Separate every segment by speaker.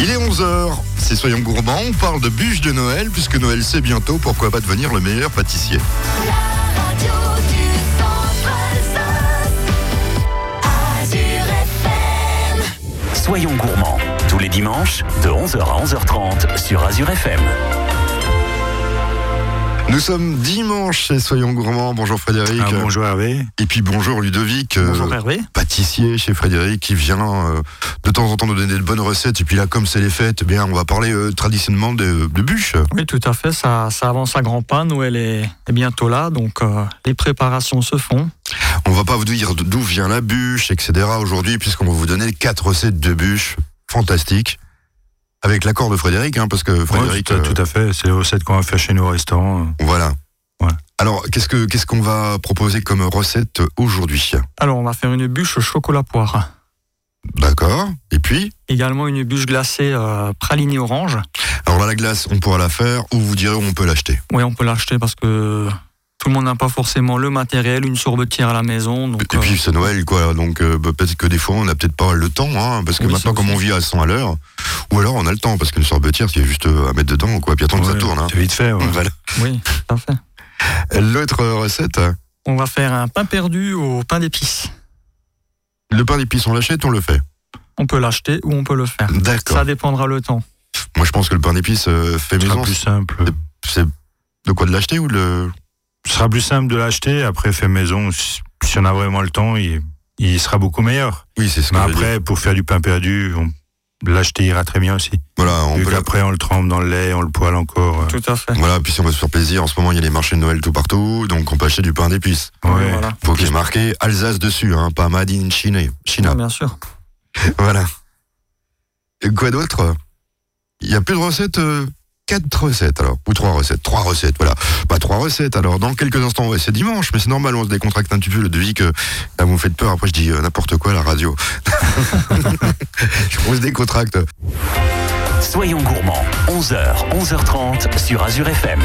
Speaker 1: Il est 11h, c'est Soyons Gourmands, on parle de bûches de Noël, puisque Noël c'est bientôt, pourquoi pas devenir le meilleur pâtissier?
Speaker 2: La radio du centre FM.
Speaker 3: Soyons gourmands, tous les dimanches de 11h à 11h30 sur Azure FM.
Speaker 1: Nous sommes dimanche chez Soyons Gourmands, bonjour Frédéric.
Speaker 4: Ah, bonjour Hervé.
Speaker 1: Et puis bonjour Ludovic, euh,
Speaker 4: Bonjour Hervé.
Speaker 1: pâtissier chez Frédéric, qui vient euh, de temps en temps nous donner de bonnes recettes. Et puis là, comme c'est les fêtes, eh bien, on va parler euh, traditionnellement de, de bûches.
Speaker 5: Oui, tout à fait. Ça, ça avance à grands pas. Noël est, est bientôt là, donc euh, les préparations se font.
Speaker 1: On va pas vous dire d'où vient la bûche, etc. aujourd'hui, puisqu'on va vous donner quatre recettes de bûches fantastiques. Avec l'accord de Frédéric, hein, parce que
Speaker 4: Ouais,
Speaker 1: Frédéric.
Speaker 4: tout, à,
Speaker 1: euh,
Speaker 4: tout à fait. C'est les recettes qu'on va faire chez nous au restaurant.
Speaker 1: Voilà.
Speaker 4: Ouais.
Speaker 1: Alors, qu'est-ce que qu'est-ce qu'on va proposer comme recette aujourd'hui?
Speaker 5: Alors, on va faire une bûche au chocolat poire.
Speaker 1: D'accord. Et puis,
Speaker 5: Également une bûche glacée euh, pralinée orange.
Speaker 1: alors là, la glace, on pourra la faire, ou vous direz où on peut l'acheter.
Speaker 5: Oui, on peut l'acheter parce que tout le monde n'a pas forcément le matériel, une sorbetière à la maison. Donc,
Speaker 1: Et puis
Speaker 5: euh,
Speaker 1: c'est Noël, quoi. Donc euh, bah, peut-être que des fois, on n'a peut-être pas le temps, hein, parce que
Speaker 5: Oui,
Speaker 1: maintenant, comme on vit à 100 à l'heure, ou alors on a le temps, parce qu'une sorbetière, c'est juste euh, à mettre dedans, quoi. Puis attendre que ça
Speaker 4: Ouais,
Speaker 1: tourne. Hein.
Speaker 4: C'est vite fait. ouais.
Speaker 1: Voilà.
Speaker 5: oui, tout à fait.
Speaker 1: L'autre recette,
Speaker 5: On va faire un pain perdu au pain d'épices.
Speaker 1: le pain d'épices, on l'achète, on le fait?
Speaker 5: On peut l'acheter ou on peut le faire.
Speaker 1: D'accord.
Speaker 5: Ça dépendra le temps.
Speaker 1: Moi, je pense que le pain d'épices euh, fait
Speaker 4: Ce sera
Speaker 1: maison,
Speaker 4: plus simple.
Speaker 1: c'est de quoi de l'acheter ou de le.
Speaker 4: Ce sera plus simple de l'acheter. Après, fait maison, si on a vraiment le temps, il, il sera beaucoup meilleur.
Speaker 1: Oui, c'est ce que
Speaker 4: Mais
Speaker 1: je veux dire.
Speaker 4: après, pour faire du pain perdu, on- l'acheter ira très bien aussi.
Speaker 1: Voilà, on
Speaker 4: Vu
Speaker 1: peut
Speaker 4: qu'après, on le trempe dans le lait, on le poêle encore. euh.
Speaker 5: Tout à fait.
Speaker 1: Voilà, puis si on veut se faire plaisir, en ce moment, il y a les marchés de Noël tout partout, donc on peut acheter du pain d'épices.
Speaker 4: Ouais.
Speaker 5: Oui, voilà.
Speaker 1: Faut qu'il y ait marqué Alsace dessus, hein, pas Made in China.
Speaker 5: Bien sûr.
Speaker 1: Voilà. Et quoi d'autre? Il y a plus de recettes euh, Quatre recettes alors, ou trois recettes, trois recettes, voilà. Pas trois recettes alors, dans quelques instants, ouais, c'est dimanche, mais c'est normal, on se décontracte un petit peu, le devis que là vous me faites peur, après je dis euh, n'importe quoi à la radio. on se décontracte.
Speaker 3: Soyons gourmands, 11h, 11h30 sur Azure FM.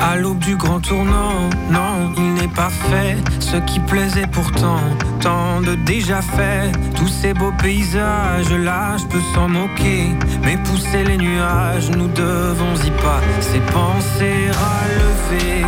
Speaker 6: À l'aube du grand tournant, non, pas fait ce qui plaisait pourtant, tant de déjà fait. Tous ces beaux paysages, là, je peux s'en moquer, mais pousser les nuages, nous devons y pas. Ces pensées relever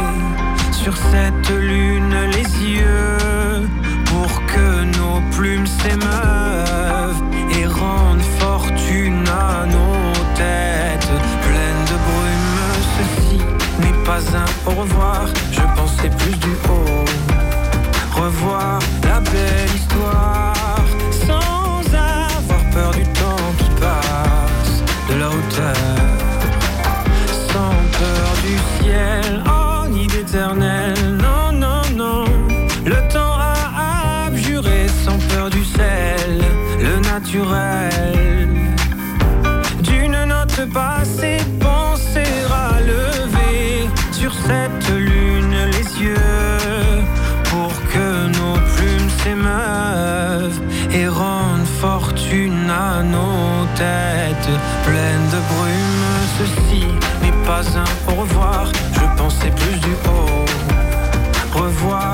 Speaker 6: sur cette lune les yeux, pour que nos plumes s'émeuvent et rendent fortune à nos têtes pleines de brume. Ceci n'est pas un au revoir, je pensais plus du haut. Revoir la belle histoire sans avoir peur du temps qui passe, de la hauteur, sans peur du ciel, en nid éternel. Non, non, non, le temps a abjuré sans peur du sel, le naturel à nos têtes pleines de brume. Ceci n'est pas un au revoir, je pensais plus du haut. Revoir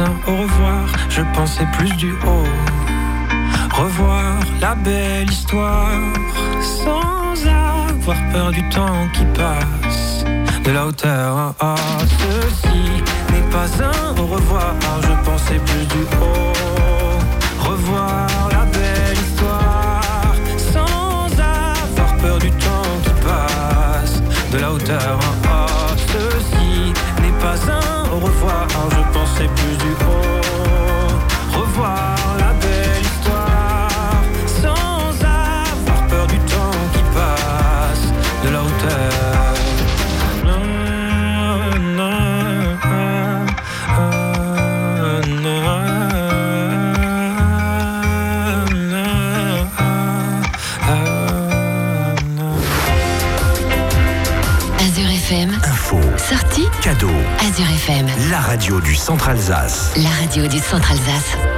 Speaker 6: au revoir, je pensais plus du haut. Revoir la belle histoire sans avoir peur du temps qui passe de la hauteur. Ah, ceci n'est pas un au revoir, je pensais plus du haut. Revoir la belle histoire sans avoir peur du temps qui passe de la hauteur. Ah, ceci n'est pas un au revoir, je pensais plus du
Speaker 2: La radio du Centre Alsace.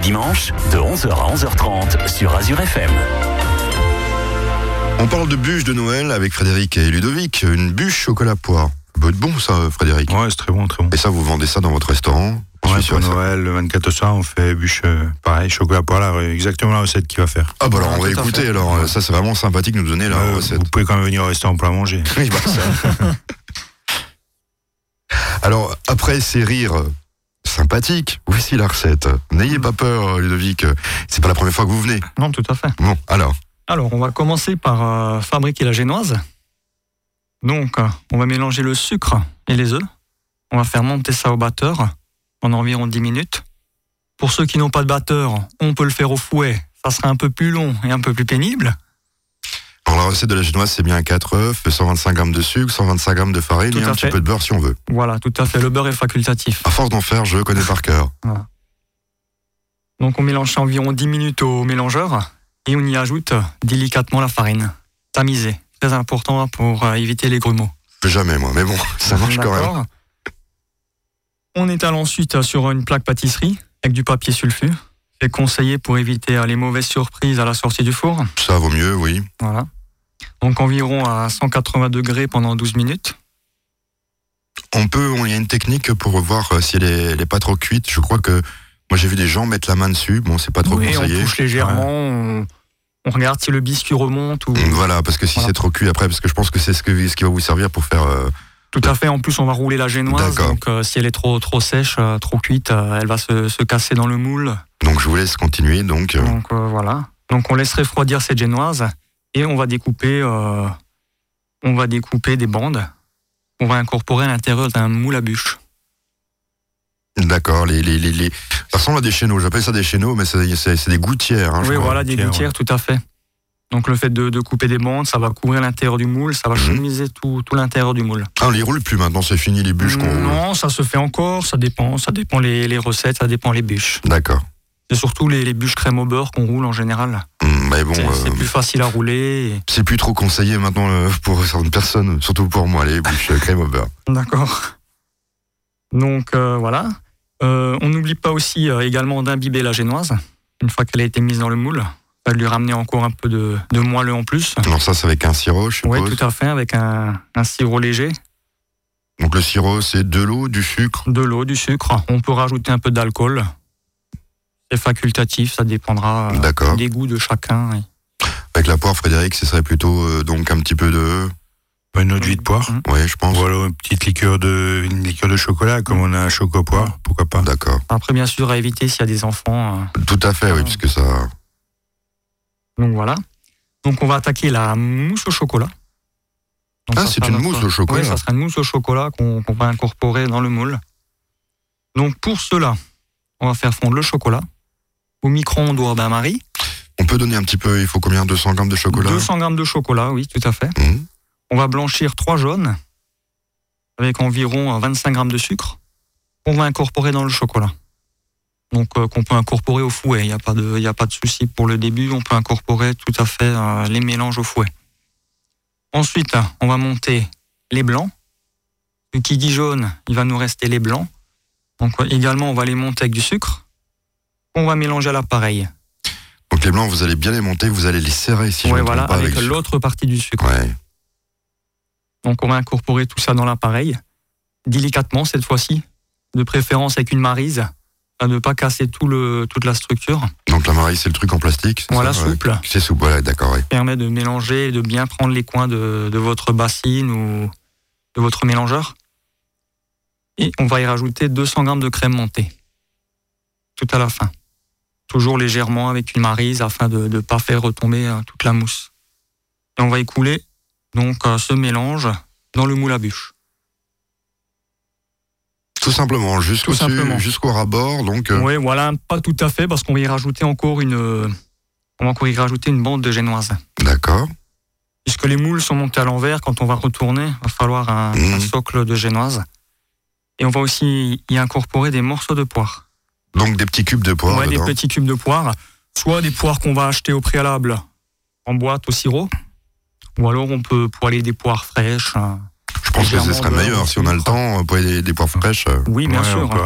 Speaker 3: Les dimanches, de 11h à 11h30 sur Azure FM.
Speaker 1: On parle de bûche de Noël avec Frédéric et Ludovic. Une bûche chocolat poire. Ça peut être bon, ça, Frédéric.
Speaker 4: Ouais, c'est très bon, très bon.
Speaker 1: Et ça, vous vendez ça dans votre restaurant
Speaker 4: Ouais, pour. Noël, le 24 au soir, on fait bûche, euh, pareil, chocolat poire, là, exactement la recette qu'il va faire.
Speaker 1: Ah bah alors, on va
Speaker 5: tout
Speaker 1: écouter. Alors, euh, ça, c'est vraiment sympathique de nous donner la
Speaker 4: Euh,
Speaker 1: recette.
Speaker 4: vous pouvez quand même venir au restaurant pour la manger.
Speaker 1: Oui, bah, ça. Alors, après ces rires sympathiques, voici la recette. N'ayez pas peur, Ludovic. C'est pas la première fois que vous venez.
Speaker 5: Non, tout à fait.
Speaker 1: Bon, alors,
Speaker 5: Alors, on va commencer par euh, fabriquer la génoise. Donc, euh, on va mélanger le sucre et les œufs. On va faire monter ça au batteur en environ 10 minutes. Pour ceux qui n'ont pas de batteur, on peut le faire au fouet. Ça sera un peu plus long et un peu plus pénible.
Speaker 1: Alors, la recette de la génoise, c'est bien 4 œufs, 125 grammes de sucre, 125 grammes de farine
Speaker 5: Tout
Speaker 1: et un petit peu de beurre si on veut.
Speaker 5: Voilà, tout à fait. Le beurre est facultatif.
Speaker 1: À force d'en faire, je connais par cœur.
Speaker 5: Donc, on mélange ça environ 10 minutes au mélangeur et on y ajoute délicatement la farine. Tamisée. Très important pour euh, éviter les grumeaux.
Speaker 1: Jamais, moi, mais bon, ça marche quand même.
Speaker 5: On étale ensuite sur une plaque pâtisserie avec du papier sulfu. C'est conseillé pour éviter les mauvaises surprises à la sortie du four.
Speaker 1: Ça vaut mieux, oui.
Speaker 5: Voilà. Donc environ à 180 degrés pendant 12 minutes.
Speaker 1: On peut, il y a une technique pour voir euh, si elle est, elle est pas trop cuite. Je crois que moi j'ai vu des gens mettre la main dessus. Bon, c'est pas trop
Speaker 5: Oui, on
Speaker 1: conseillé.
Speaker 5: touche légèrement, on, on regarde si le biscuit remonte ou
Speaker 1: Voilà, parce que si
Speaker 5: Voilà.
Speaker 1: c'est trop cuit après, parce que je pense que c'est ce, que, ce qui va vous servir pour faire. euh,
Speaker 5: tout à fait. En plus, on va rouler la génoise. Donc euh, si elle est trop trop sèche, euh, trop cuite, elle va se, se casser dans le moule.
Speaker 1: Donc je vous laisse continuer. Donc
Speaker 5: Donc voilà. Donc on laisse refroidir cette génoise et on va découper, euh, on va découper des bandes. On va incorporer à l'intérieur d'un moule à bûche.
Speaker 1: d'accord, les, les, les, les- ça ressemble à des chéneaux. J'appelle ça des chéneaux, mais c'est des gouttières. hein,
Speaker 5: oui,
Speaker 1: crois.
Speaker 5: voilà, des gouttières, tout à fait. Donc le fait de, de couper des bandes, ça va couvrir l'intérieur du moule, ça va
Speaker 1: Mhm.
Speaker 5: chemiser tout, tout l'intérieur du moule.
Speaker 1: Ah, on les roule plus maintenant, c'est fini les bûches qu'on roule.
Speaker 5: Non, ça se fait encore, ça dépend, ça dépend les, les recettes, ça dépend les bûches.
Speaker 1: D'accord.
Speaker 5: C'est surtout les, les bûches crème au beurre qu'on roule en général.
Speaker 1: Hum, mais bon,
Speaker 5: C'est
Speaker 1: euh,
Speaker 5: plus facile à rouler. et-
Speaker 1: c'est plus trop conseillé maintenant euh, pour certaines personnes, surtout pour moi, les euh, crème au beurre.
Speaker 5: D'accord. Donc euh, voilà. On n'oublie pas aussi également d'imbiber la génoise. Une fois qu'elle a été mise dans le moule, va lui ramener encore un peu de, de moelleux en plus.
Speaker 1: Alors ça, c'est avec un sirop, je suppose.
Speaker 5: Oui, tout à fait, avec un, un sirop léger,
Speaker 1: Donc le sirop, c'est de l'eau, du sucre.
Speaker 5: de l'eau, du sucre. On peut rajouter un peu d'alcool. C'est facultatif, ça dépendra euh, des goûts de chacun.
Speaker 1: Avec la poire, Frédéric, ce serait plutôt euh, donc un petit peu de.
Speaker 4: Une eau de vie de poire.
Speaker 5: Mhm.
Speaker 1: Oui, je pense.
Speaker 4: Voilà, une petite liqueur de, une liqueur de chocolat, comme on a un choco poire, pourquoi pas.
Speaker 1: D'accord.
Speaker 5: Après, bien sûr, à éviter s'il y a des enfants. euh,
Speaker 1: Tout à fait, oui,
Speaker 5: Ah.
Speaker 1: puisque ça.
Speaker 5: Donc voilà. Donc on va attaquer la mousse au chocolat. Donc,
Speaker 1: Ah, c'est une
Speaker 5: notre-
Speaker 1: mousse au chocolat.
Speaker 5: Oui, ça sera une mousse au chocolat qu'on qu'on va incorporer dans le moule. Donc pour cela, on va faire fondre le chocolat au micro-ondes ou au bain-marie.
Speaker 1: On peut donner un petit peu, il faut combien? 200 grammes de chocolat?
Speaker 5: 200 grammes de chocolat, oui, tout à fait.
Speaker 1: Hum,
Speaker 5: On va blanchir trois jaunes avec environ 25 grammes de sucre. On va incorporer dans le chocolat. Donc euh, qu'on peut incorporer au fouet. Il n'y a pas de, il y a pas de souci pour le début. On peut incorporer tout à fait euh, les mélanges au fouet. Ensuite, on va monter les blancs. Ce qui dit jaune, il va nous rester les blancs. Donc euh, également, on va les monter avec du sucre. On va mélanger à l'appareil.
Speaker 1: Donc les blancs, vous allez bien les monter, vous allez les serrer si
Speaker 5: ouais, voilà,
Speaker 1: pas
Speaker 5: avec
Speaker 1: avec
Speaker 5: l'autre partie du sucre.
Speaker 1: Ouais.
Speaker 5: Donc on va incorporer tout ça dans l'appareil, délicatement cette fois-ci, de préférence avec une marise, à ne pas casser tout le, toute la structure.
Speaker 1: Donc la marie, c'est le truc en plastique
Speaker 5: Voilà,
Speaker 1: ça, ouais.
Speaker 5: souple,
Speaker 1: C'est souple, voilà, d'accord, oui.
Speaker 5: permet de mélanger et de bien prendre les coins de, de votre bassine ou de votre mélangeur. Et on va y rajouter 200 grammes de crème montée, tout à la fin. Toujours légèrement avec une marise afin de ne pas faire retomber euh, toute la mousse. Et on va écouler donc euh, ce mélange dans le moule à bûche.
Speaker 1: Tout simplement, jusqu'au jusqu'au rabord, donc. euh,
Speaker 5: Oui, voilà, pas tout à fait, parce qu'on va y rajouter encore une, on va encore y rajouter une bande de génoise.
Speaker 1: D'accord.
Speaker 5: Puisque les moules sont montés à l'envers, quand on va retourner, il va falloir un, un socle de génoise. Et on va aussi y incorporer des morceaux de poire.
Speaker 1: Donc des petits cubes de poire
Speaker 5: ouais, des petits cubes de poire. Soit des poires qu'on va acheter au préalable en boîte au sirop. Ou alors on peut poêler des poires fraîches. euh.
Speaker 1: Je pense que ce serait meilleur si on a le temps, euh, pour des, des poires fraîches. euh,
Speaker 5: Oui, bien
Speaker 4: Ouais,
Speaker 5: sûr.
Speaker 4: peut,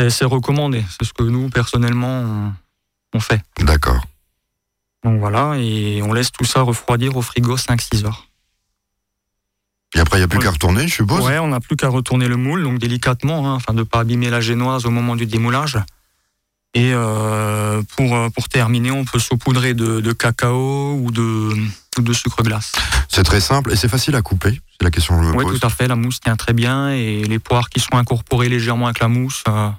Speaker 4: euh,
Speaker 5: C'est- recommandé. C'est ce que nous, personnellement, on, on fait.
Speaker 1: D'accord.
Speaker 5: Donc voilà, et on laisse tout ça refroidir au frigo 5-6 heures.
Speaker 1: Et après, il n'y a plus qu'à retourner, je suppose.
Speaker 5: Ouais, on n'a plus qu'à retourner le moule, donc délicatement, hein, afin de ne pas abîmer la génoise au moment du démoulage. Et euh, pour, euh, pour terminer, on peut saupoudrer de, de cacao ou de, ou de sucre glace.
Speaker 1: C'est très simple et c'est facile à couper. C'est la question que je me
Speaker 5: Oui,
Speaker 1: pose.
Speaker 5: tout à fait, la mousse tient très bien et les poires qui sont incorporées légèrement avec la mousse, euh,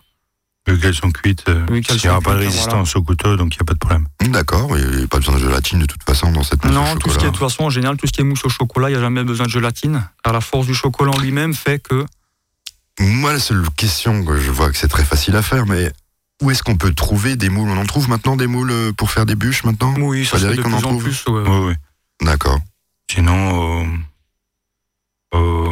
Speaker 4: Vu qu'elles sont cuites, il n'y aura pas de résistance au couteau, donc il n'y a pas de problème.
Speaker 1: D'accord, il n'y a pas besoin de gélatine de toute façon dans cette mousse au
Speaker 5: Non, tout ce qui est,
Speaker 1: chocolat.
Speaker 5: de toute façon, en général, tout ce qui est mousse au chocolat, il n'y a jamais besoin de gélatine. Car la force du chocolat en lui-même fait que.
Speaker 1: Moi, la seule question, que je vois que c'est très facile à faire, mais où est-ce qu'on peut trouver des moules? On en trouve maintenant des moules euh, pour faire des bûches maintenant?
Speaker 5: Oui, ça se de plus en
Speaker 1: trouve?
Speaker 5: plus. ouais.
Speaker 1: D'accord.
Speaker 4: Sinon, au, au,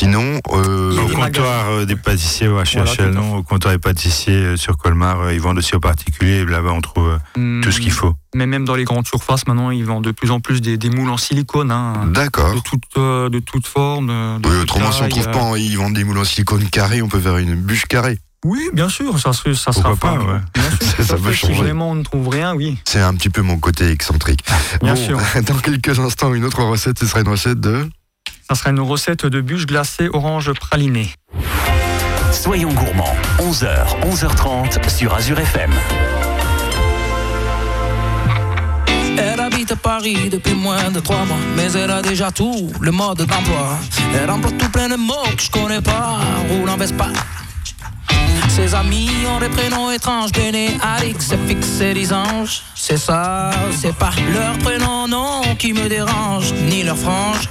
Speaker 1: Sinon, euh,
Speaker 4: au comptoir des pâtissiers au
Speaker 5: Voilà,
Speaker 4: HHL, non, au comptoir des pâtissiers sur Colmar, euh, ils vendent aussi aux particuliers. et Là-bas, on trouve euh, tout ce qu'il faut.
Speaker 5: Mais même dans les grandes surfaces, maintenant, ils vendent de plus en plus des, des moules en silicone, hein,
Speaker 1: d'accord.
Speaker 5: de toute, euh, de toute forme. De,
Speaker 1: Oui, autrement, si on
Speaker 5: taille,
Speaker 1: trouve pas, ils vendent des moules en silicone carré, on peut faire une bûche carrée.
Speaker 5: Oui, bien sûr, ça, serait- ça
Speaker 4: Pourquoi
Speaker 5: sera
Speaker 4: pas, ouais.
Speaker 5: Bien sûr,
Speaker 1: Ça, peut
Speaker 5: fait. Si
Speaker 1: changer.
Speaker 5: vraiment on ne trouve rien, oui.
Speaker 1: C'est un petit peu mon côté excentrique.
Speaker 5: Bien
Speaker 1: Bon,
Speaker 5: sûr.
Speaker 1: Dans quelques instants, une autre recette, ce sera une recette de.
Speaker 5: Ça sera une recette de bûche glacée orange pralinée.
Speaker 3: Soyons gourmands, 11h, 11h30 sur Azure FM.
Speaker 7: Elle habite à Paris depuis moins de trois mois, mais elle a déjà tout le mode d'emploi. Elle emploie tout plein de mots que je connais pas, roule en Vespa. Ses amis ont des prénoms étranges, Béné, Alix, FX et Lisange. C'est ça, c'est pas leur prénom, non, qui me dérange, ni leur frange.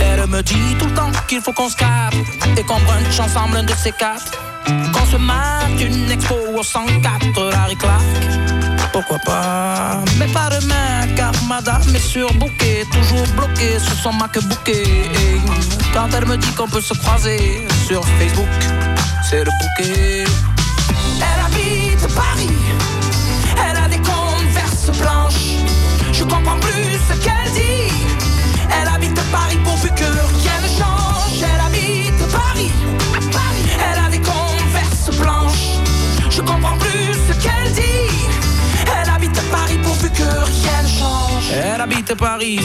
Speaker 7: Elle me dit tout le temps qu'il faut qu'on se capte et qu'on brunch ensemble un de ces quatre. Qu'on se mate une expo au 104, Larry Clark. Pourquoi pas? Mais pas demain, car madame est surbookée, toujours bloquée sur son MacBook. Et quand elle me dit qu'on peut se croiser sur Facebook, c'est le bouquet. Elle habite Paris,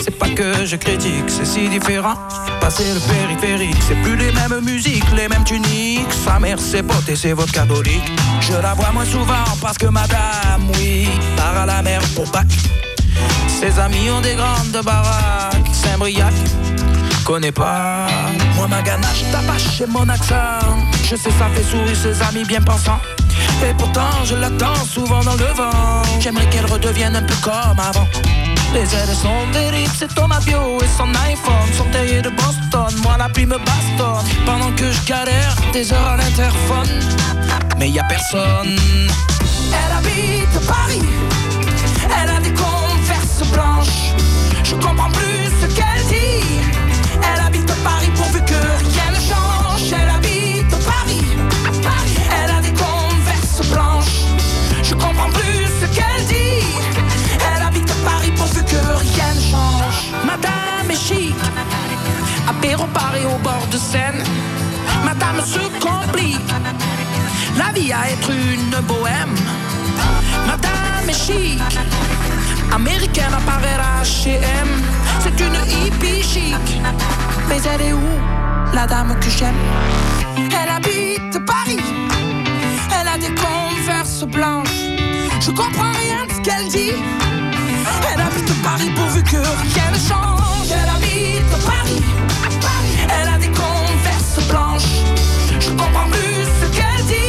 Speaker 7: c'est pas que je critique, c'est si différent. Passer le périphérique, c'est plus les mêmes musiques, les mêmes tuniques. Sa mère, ses potes et ses votes. Je la vois moins souvent parce que madame, oui, part à la mer pour bac. Ses amis ont des grandes baraques, Saint-Briac. Connais pas, moi ma ganache tabache et mon accent. Je sais, ça fait sourire ses amis bien pensants. Et pourtant, je l'attends souvent dans le vent. J'aimerais qu'elle redevienne un peu comme avant. Les ailes sont des c'est Thomas Bio et son iPhone sont taillés de Boston. Moi, la pluie me bastonne pendant que je galère des heures à l'interphone. Mais y a personne. Elle habite Paris. Elle a des converses blanches. Je comprends plus À être une bohème. Madame est chic. Américaine à Paris H&M C'est une hippie chic. Mais elle est où la dame que j'aime? Elle habite Paris. Elle a des converses blanches. Je comprends rien de ce qu'elle dit. Elle habite Paris pourvu que rien ne change. Elle habite Paris. Elle a des converses blanches. Je comprends plus ce qu'elle dit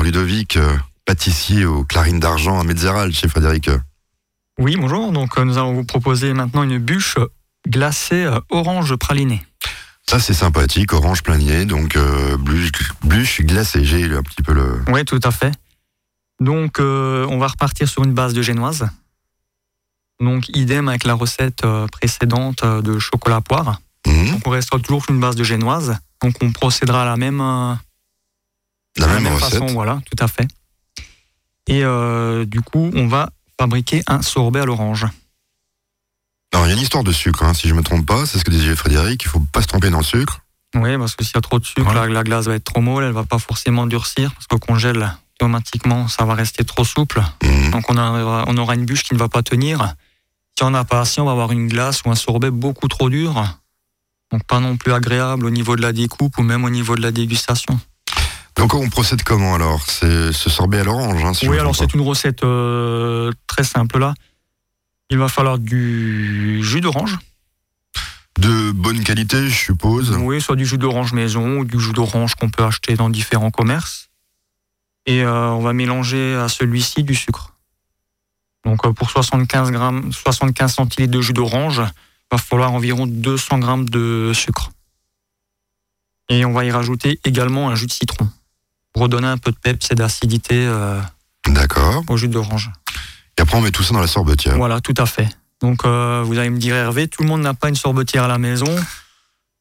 Speaker 1: Par Ludovic, euh, pâtissier aux clarines d'argent à Metzeral chez Frédéric.
Speaker 5: Oui, bonjour. Donc, euh, nous allons vous proposer maintenant une bûche glacée euh, orange pralinée.
Speaker 1: Ça c'est sympathique, orange planier, donc euh, bûche, bûche glacée. J'ai un petit peu le.
Speaker 5: Oui, tout à fait. Donc, euh, on va repartir sur une base de génoise. Donc, idem avec la recette euh, précédente de chocolat poire. Donc, on restera toujours sur une base de génoise. Donc, on procédera à la même,
Speaker 1: la
Speaker 5: de
Speaker 1: même, recette.
Speaker 5: façon. Voilà, tout à fait. Et euh, du coup, on va fabriquer un sorbet à l'orange.
Speaker 1: Alors il y a une histoire de sucre, hein, si je me trompe pas, c'est ce que disait Frédéric, il faut pas se tromper dans le sucre.
Speaker 5: Oui, parce que s'il y a trop de sucre,
Speaker 4: Voilà.
Speaker 5: la, la glace va être trop molle, elle va pas forcément durcir, parce qu'au congèle, automatiquement, ça va rester trop souple.
Speaker 1: Mhm.
Speaker 5: Donc on aura, on aura une bûche qui ne va pas tenir. Si on n'a pas assez, on va avoir une glace ou un sorbet beaucoup trop dur. Donc pas non plus agréable au niveau de la découpe ou même au niveau de la dégustation.
Speaker 1: Donc on procède comment alors? C'est ce sorbet à l'orange, hein, si
Speaker 5: oui, alors c'est une recette euh, très simple là. Il va falloir du jus d'orange.
Speaker 1: De bonne qualité, je suppose.
Speaker 5: Oui, soit du jus d'orange maison ou du jus d'orange qu'on peut acheter dans différents commerces. Et euh, on va mélanger à celui-ci du sucre. Donc euh, pour 75, grammes, 75 centilitres de jus d'orange, il va falloir environ 200 grammes de sucre. Et on va y rajouter également un jus de citron redonner un peu de peps et d'acidité euh,
Speaker 1: D'accord.
Speaker 5: au jus d'orange.
Speaker 1: Et après on met tout ça dans la sorbetière.
Speaker 5: Voilà, tout à fait. Donc, euh, vous allez me dire, Hervé, tout le monde n'a pas une sorbetière à la maison.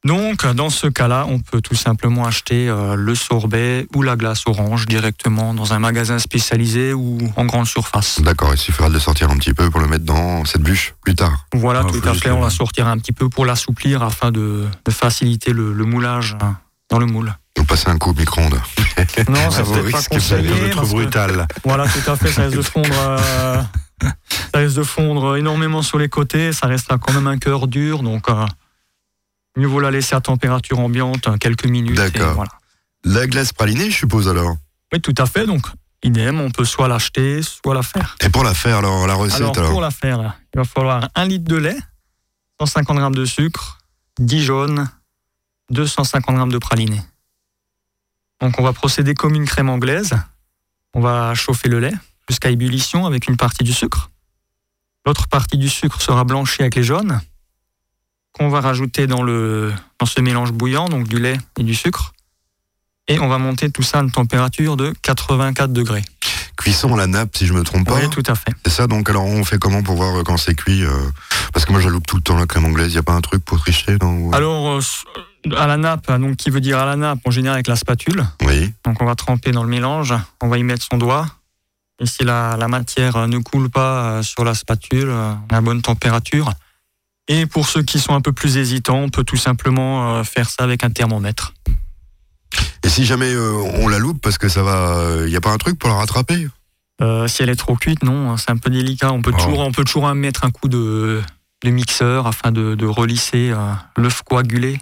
Speaker 5: Donc, dans ce cas-là, on peut tout simplement acheter euh, le sorbet ou la glace orange directement dans un magasin spécialisé ou en grande surface.
Speaker 1: D'accord, il suffira de le sortir un petit peu pour le mettre dans cette bûche plus tard.
Speaker 5: Voilà,
Speaker 4: Ah,
Speaker 5: tout à fait. On va sortir un petit peu pour l'assouplir afin de, de faciliter le, le moulage hein, dans le moule.
Speaker 1: Vous passez un coup au micro-ondes.
Speaker 5: Non, ça c'est pas conseillé.
Speaker 4: Trop
Speaker 5: parce que-
Speaker 4: brutal.
Speaker 5: Voilà, tout à fait, ça risque de fondre. euh, ça risque de fondre énormément sur les côtés. Ça restera quand même un cœur dur, donc euh, mieux vaut la laisser à température ambiante euh, quelques minutes.
Speaker 1: D'accord.
Speaker 5: Voilà.
Speaker 1: La glace pralinée, je suppose alors?
Speaker 5: Oui, tout à fait. Donc, idem, on peut soit l'acheter, soit la faire.
Speaker 1: Et pour la faire, alors, la recette
Speaker 5: Alors,
Speaker 1: alors,
Speaker 5: pour la faire, il va falloir un litre de lait, 150 grammes de sucre, 10 jaunes, 250 grammes de praliné. Donc, on va procéder comme une crème anglaise. On va chauffer le lait jusqu'à ébullition avec une partie du sucre. L'autre partie du sucre sera blanchie avec les jaunes, qu'on va rajouter dans, le, dans ce mélange bouillant, donc du lait et du sucre. Et on va monter tout ça à une température de 84 degrés.
Speaker 1: Cuisson à la nappe, si je me trompe pas.
Speaker 5: Oui, tout à fait.
Speaker 1: C'est ça, donc alors on fait comment pour voir euh, quand c'est cuit euh, Parce que moi je loupe tout le temps la crème anglaise, il n'y a pas un truc pour tricher non
Speaker 5: Alors, euh, à la nappe, donc qui veut dire à la nappe, en général avec la spatule.
Speaker 1: Oui,
Speaker 5: Donc on va tremper dans le mélange, on va y mettre son doigt. Et si la, la matière euh, ne coule pas euh, sur la spatule, euh, on a la bonne température. Et pour ceux qui sont un peu plus hésitants, on peut tout simplement faire ça avec un thermomètre.
Speaker 1: et si jamais euh, on la loupe parce que ça va, il n'y a pas un truc pour la rattraper?
Speaker 5: Euh, si elle est trop cuite, non, hein, c'est un peu délicat. On peut
Speaker 4: Oh.
Speaker 5: toujours, on peut toujours mettre un coup de, de mixeur afin de, de relisser l'œuf coagulé.
Speaker 1: Mais
Speaker 5: Mais
Speaker 1: n'a pas-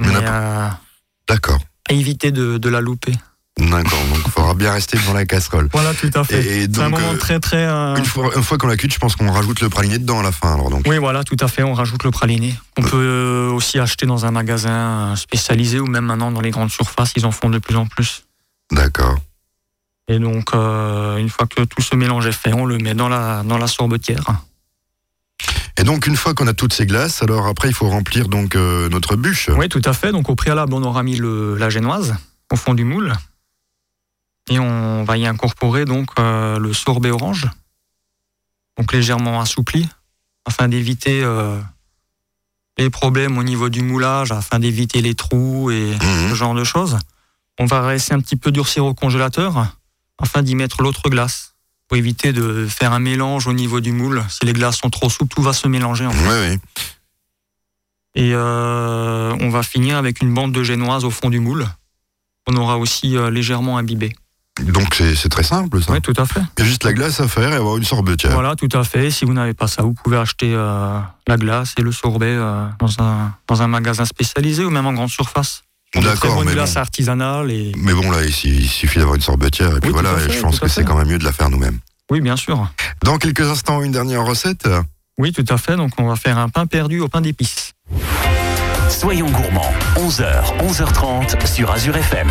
Speaker 5: euh,
Speaker 1: D'accord,
Speaker 5: à éviter de, de la louper.
Speaker 1: d'accord, donc il faudra bien rester devant la casserole.
Speaker 5: Voilà, tout à fait. C'est un moment
Speaker 1: euh,
Speaker 5: très très. euh,
Speaker 1: une fois, qu'on l'a cuite, je pense qu'on rajoute le praliné dedans à la fin. Alors donc,
Speaker 5: Oui, voilà, tout à fait. On rajoute le praliné. On peut euh, aussi acheter dans un magasin spécialisé ou même maintenant dans les grandes surfaces, ils en font de plus en plus.
Speaker 1: d'accord.
Speaker 5: Et donc, une fois que tout ce mélange est fait, on le met dans la, dans la sorbetière.
Speaker 1: Et donc une fois qu'on a toutes ces glaces, alors après il faut remplir donc euh, notre bûche.
Speaker 5: Oui, tout à fait. Donc, au préalable, on aura mis le, la génoise au fond du moule. Et on va y incorporer donc euh, le sorbet orange, donc légèrement assoupli, afin d'éviter euh, les problèmes au niveau du moulage, afin d'éviter les trous et
Speaker 1: Mhm.
Speaker 5: ce genre de choses. On va laisser un petit peu durcir au congélateur afin d'y mettre l'autre glace éviter de faire un mélange au niveau du moule. Si les glaces sont trop souples, tout va se mélanger. En fait.
Speaker 1: Oui, oui.
Speaker 5: Et euh, on va finir avec une bande de génoise au fond du moule. On aura aussi euh, légèrement imbibé.
Speaker 1: Donc c'est très simple ça.
Speaker 5: Oui, tout à fait.
Speaker 1: Il y a juste la glace à faire et avoir une sorbetière.
Speaker 5: Voilà, tout à fait. Si vous n'avez pas ça, vous pouvez acheter euh, la glace et le sorbet dans, un, dans un magasin spécialisé ou même en grande surface.
Speaker 1: D'accord, mais
Speaker 5: glace
Speaker 1: bon.
Speaker 5: artisanale et
Speaker 1: Mais bon, là, ici, il suffit d'avoir une sorbetière, et puis
Speaker 5: Oui,
Speaker 1: voilà,
Speaker 5: fait,
Speaker 1: je pense que c'est quand même mieux de la faire nous-mêmes.
Speaker 5: oui, bien sûr.
Speaker 1: Dans quelques instants, une dernière recette.
Speaker 5: Oui, tout à fait. Donc, on va faire un pain perdu au pain d'épices.
Speaker 3: Soyons gourmands, 11h, 11h30 sur Azure FM.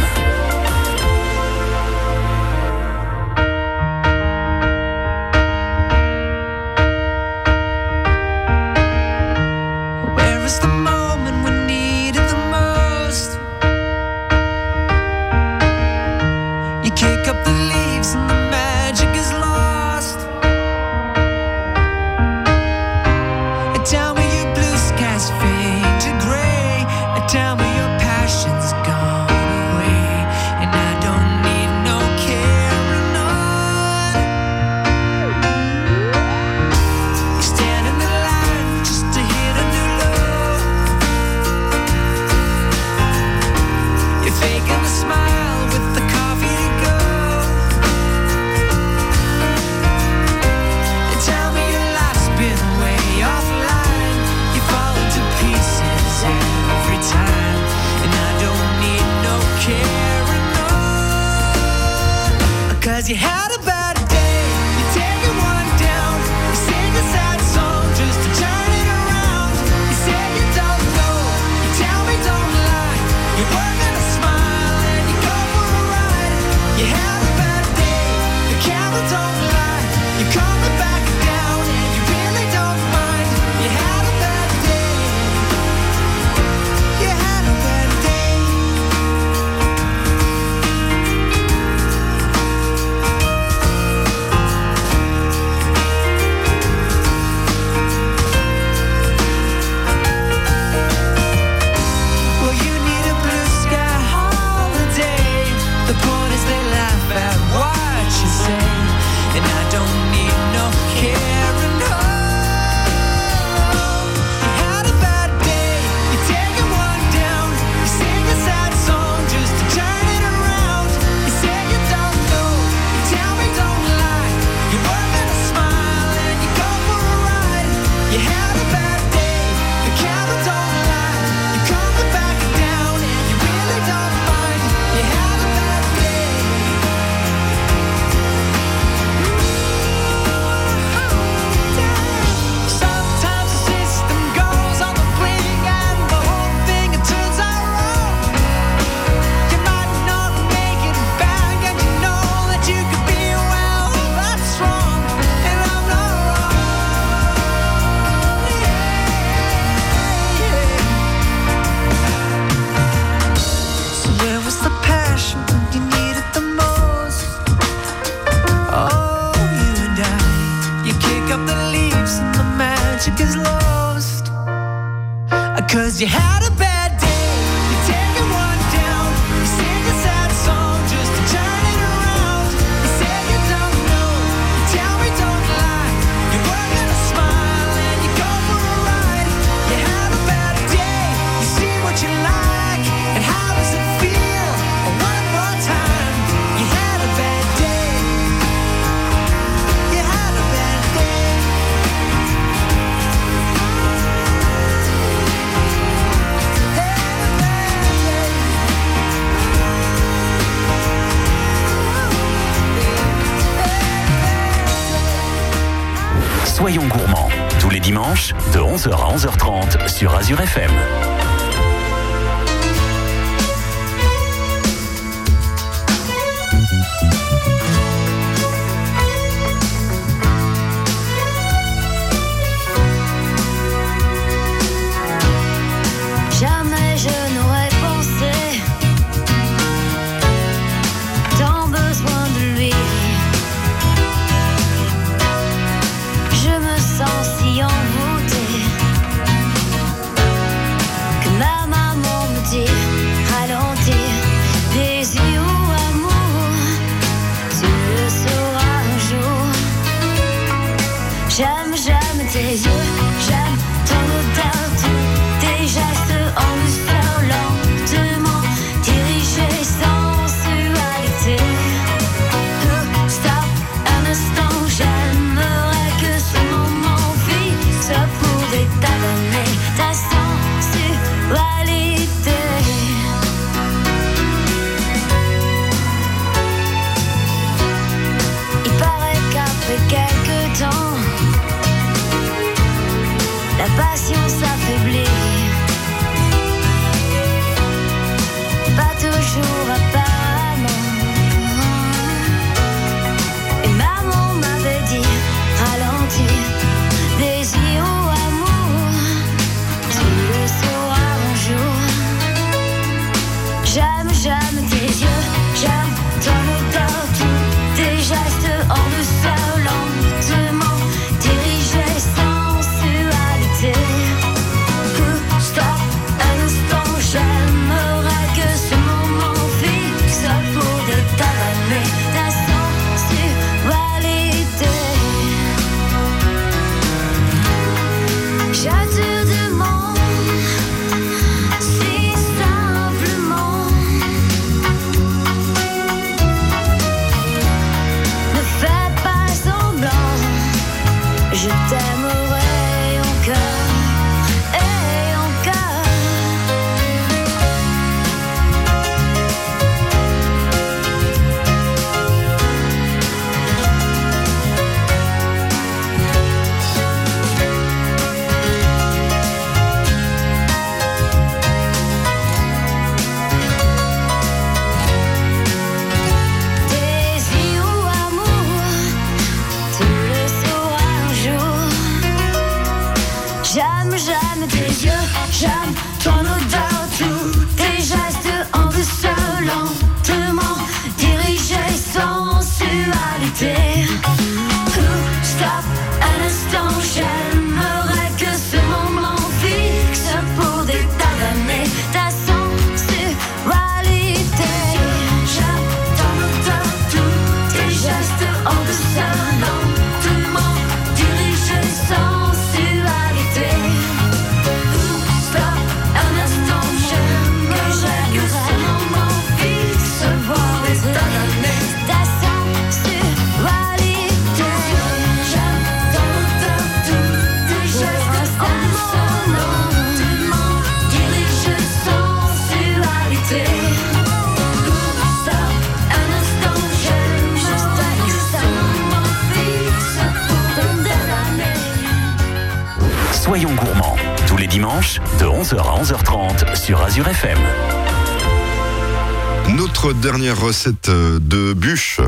Speaker 1: Dernière recette euh, de bûche.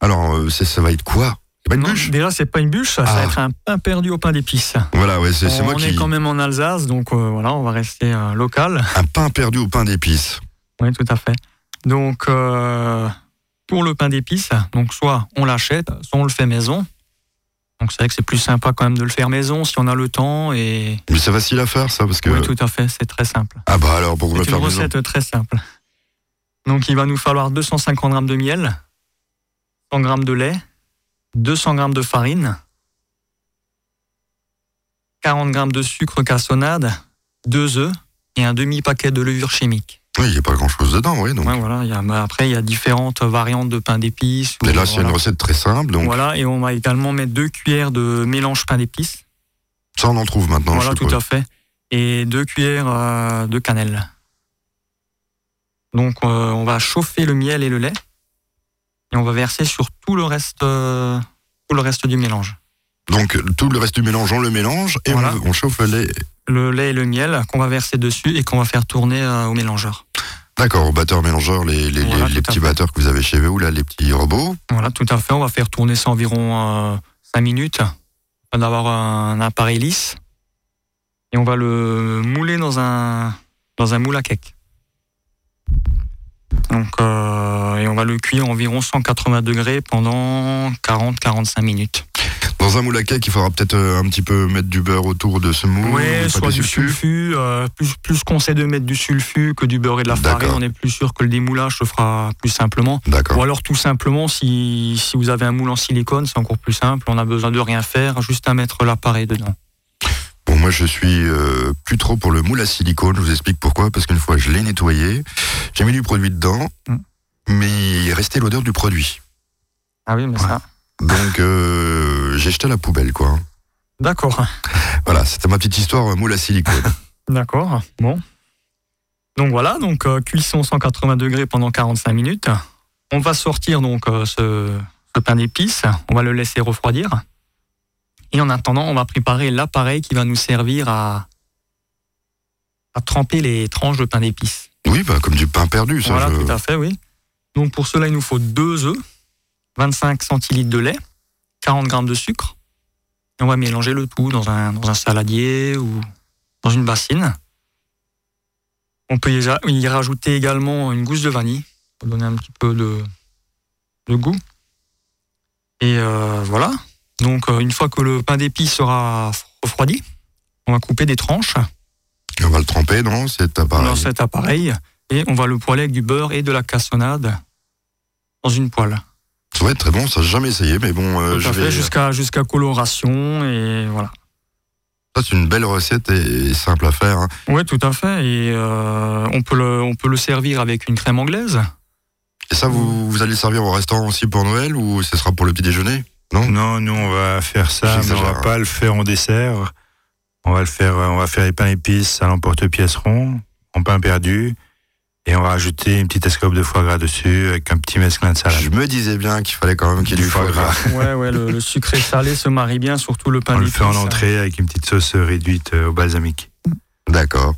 Speaker 1: Alors, euh, c'est- ça va être quoi? C'est pas une
Speaker 5: Non,
Speaker 1: bûche?
Speaker 5: déjà, c'est pas une bûche, ça
Speaker 1: Ah.
Speaker 5: va être un pain perdu au pain d'épices.
Speaker 1: Voilà, ouais, c'est c'est
Speaker 5: On
Speaker 1: moi
Speaker 5: est
Speaker 1: qui.
Speaker 5: quand même en Alsace, donc euh, voilà, on va rester euh, local.
Speaker 1: Un pain perdu au pain d'épices.
Speaker 5: Oui, tout à fait. Donc, euh, pour le pain d'épices, donc soit on l'achète, soit on le fait maison. Donc, c'est vrai que c'est plus sympa quand même de le faire maison si on a le temps. Et
Speaker 1: Mais c'est facile à faire, ça, parce que.
Speaker 5: oui, tout à fait, c'est très simple.
Speaker 1: Ah bah alors, pour me
Speaker 5: C'est
Speaker 1: faire
Speaker 5: une
Speaker 1: maison?
Speaker 5: recette très simple. Donc, il va nous falloir 250 grammes de miel, 100 grammes de lait, 200 grammes de farine, 40 grammes de sucre cassonade, 2 œufs et un demi-paquet de levure chimique.
Speaker 1: Oui, il n'y a pas grand chose dedans, oui. Donc.
Speaker 5: Ouais, voilà, il y a, mais après, il y a différentes variantes de pain d'épices.
Speaker 1: Mais là, c'est
Speaker 5: Voilà.
Speaker 1: une recette très simple, donc
Speaker 5: Voilà, et on va également mettre deux cuillères de mélange pain d'épices.
Speaker 1: ça, on en trouve maintenant.
Speaker 5: voilà,
Speaker 1: je
Speaker 5: tout à fait. Et deux cuillères euh, de cannelle. Donc, euh, on va chauffer le miel et le lait. Et on va verser sur tout le reste, euh, tout le reste du mélange.
Speaker 1: Donc, tout le reste du mélange, on le mélange et
Speaker 5: Voilà.
Speaker 1: on, on chauffe le lait.
Speaker 5: Le lait et le miel qu'on va verser dessus et qu'on va faire tourner euh, au mélangeur.
Speaker 1: D'accord, au batteur mélangeur, les, les,
Speaker 5: Voilà,
Speaker 1: les- les
Speaker 5: tout à
Speaker 1: petits batteurs que vous avez chez vous, là, les petits robots.
Speaker 5: Voilà, tout à fait. On va faire tourner ça environ 5 minutes. On va avoir un appareil lisse. Et on va le mouler dans un, dans un moule à cake. Donc, euh, et on va le cuire environ 180 degrés pendant 40-45 minutes.
Speaker 1: Dans un moule à cake, il faudra peut-être euh, un petit peu mettre du beurre autour de ce moule.
Speaker 5: Oui, soit du sulfu. euh, plus, plus qu'on sait de mettre du sulfu que du beurre et de la farine, on est plus sûr que le démoulage se fera plus simplement. Ou alors tout simplement, si, si vous avez un moule en silicone, c'est encore plus simple. On a besoin de rien faire, juste à mettre l'appareil dedans.
Speaker 1: Bon, moi, je suis euh, plus trop pour le moule à silicone. Je vous explique pourquoi. Parce qu'une fois, je l'ai nettoyé. J'ai mis du produit dedans.
Speaker 5: Mm.
Speaker 1: Mais il restait l'odeur du produit.
Speaker 5: Ah oui, mais ça.
Speaker 1: Donc, euh, j'ai jeté à la poubelle, quoi.
Speaker 5: D'accord.
Speaker 1: Voilà, c'était ma petite histoire euh, moule à silicone.
Speaker 5: D'accord. Bon. Donc voilà, donc euh, cuisson 180 degrés pendant 45 minutes. On va sortir donc euh, ce, ce pain d'épices. On va le laisser refroidir. Et en attendant, on va préparer l'appareil qui va nous servir à, à tremper les tranches de pain d'épices.
Speaker 1: oui, bah, comme du pain perdu, ça.
Speaker 5: Voilà,
Speaker 1: je-
Speaker 5: tout à fait, oui. Donc pour cela, il nous faut deux œufs, 25 centilitres de lait, 40 grammes de sucre. Et on va mélanger le tout dans un, dans un saladier ou dans une bassine. On peut y, y rajouter également une gousse de vanille pour donner un petit peu de, de goût. Et euh, voilà. Donc euh, une fois que le pain d'épices sera refroidi, on va couper des tranches
Speaker 1: On va le tremper dans cet appareil.
Speaker 5: dans cet appareil et on va le poêler avec du beurre et de la cassonade dans une poêle.
Speaker 1: Ça va être très bon, ça j'ai jamais essayé, mais bon, euh, je vais.
Speaker 5: jusqu'à jusqu'à coloration et voilà.
Speaker 1: Ça, c'est une belle recette et simple à faire. hein.
Speaker 5: Oui, tout à fait. Et euh, on, peut le, on peut le servir avec une crème anglaise.
Speaker 1: Et ça, vous, vous allez servir au restaurant aussi pour Noël ou ce sera pour le petit déjeuner?
Speaker 4: Non, nous on va faire ça, mais on va pas le faire en dessert. On va le faire, on va faire les pains épices à l'emporte-pièce rond, en pain perdu, et on va rajouter une petite escope de foie gras dessus avec un petit mesclin de salade.
Speaker 1: Je me disais bien qu'il fallait quand même qu'il y ait du
Speaker 4: Du
Speaker 1: foie gras.
Speaker 5: Ouais, ouais, le, le sucré salé se marie bien, surtout le pain
Speaker 4: On le fait en entrée avec une petite sauce réduite euh, au balsamique.
Speaker 1: D'accord.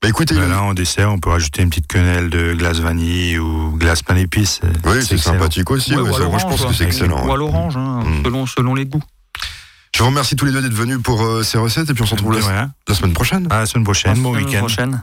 Speaker 1: Bah écoutez,
Speaker 4: Ben là, en dessert, on peut rajouter une petite quenelle de glace vanille ou glace pain d'épices.
Speaker 1: oui, c'est sympathique aussi.
Speaker 5: Ouais,
Speaker 1: ouais,
Speaker 5: ou à
Speaker 1: ça, moi, je pense que
Speaker 5: ouais.
Speaker 1: c'est excellent.
Speaker 5: Ou à l'orange, hein,
Speaker 1: Mm.
Speaker 5: selon, selon les goûts.
Speaker 1: Je vous remercie tous les deux d'être venus pour euh, ces recettes et puis on se retrouve la, la semaine prochaine.
Speaker 4: À la semaine prochaine. Bon
Speaker 5: La semaine
Speaker 4: week-end.
Speaker 5: prochaine.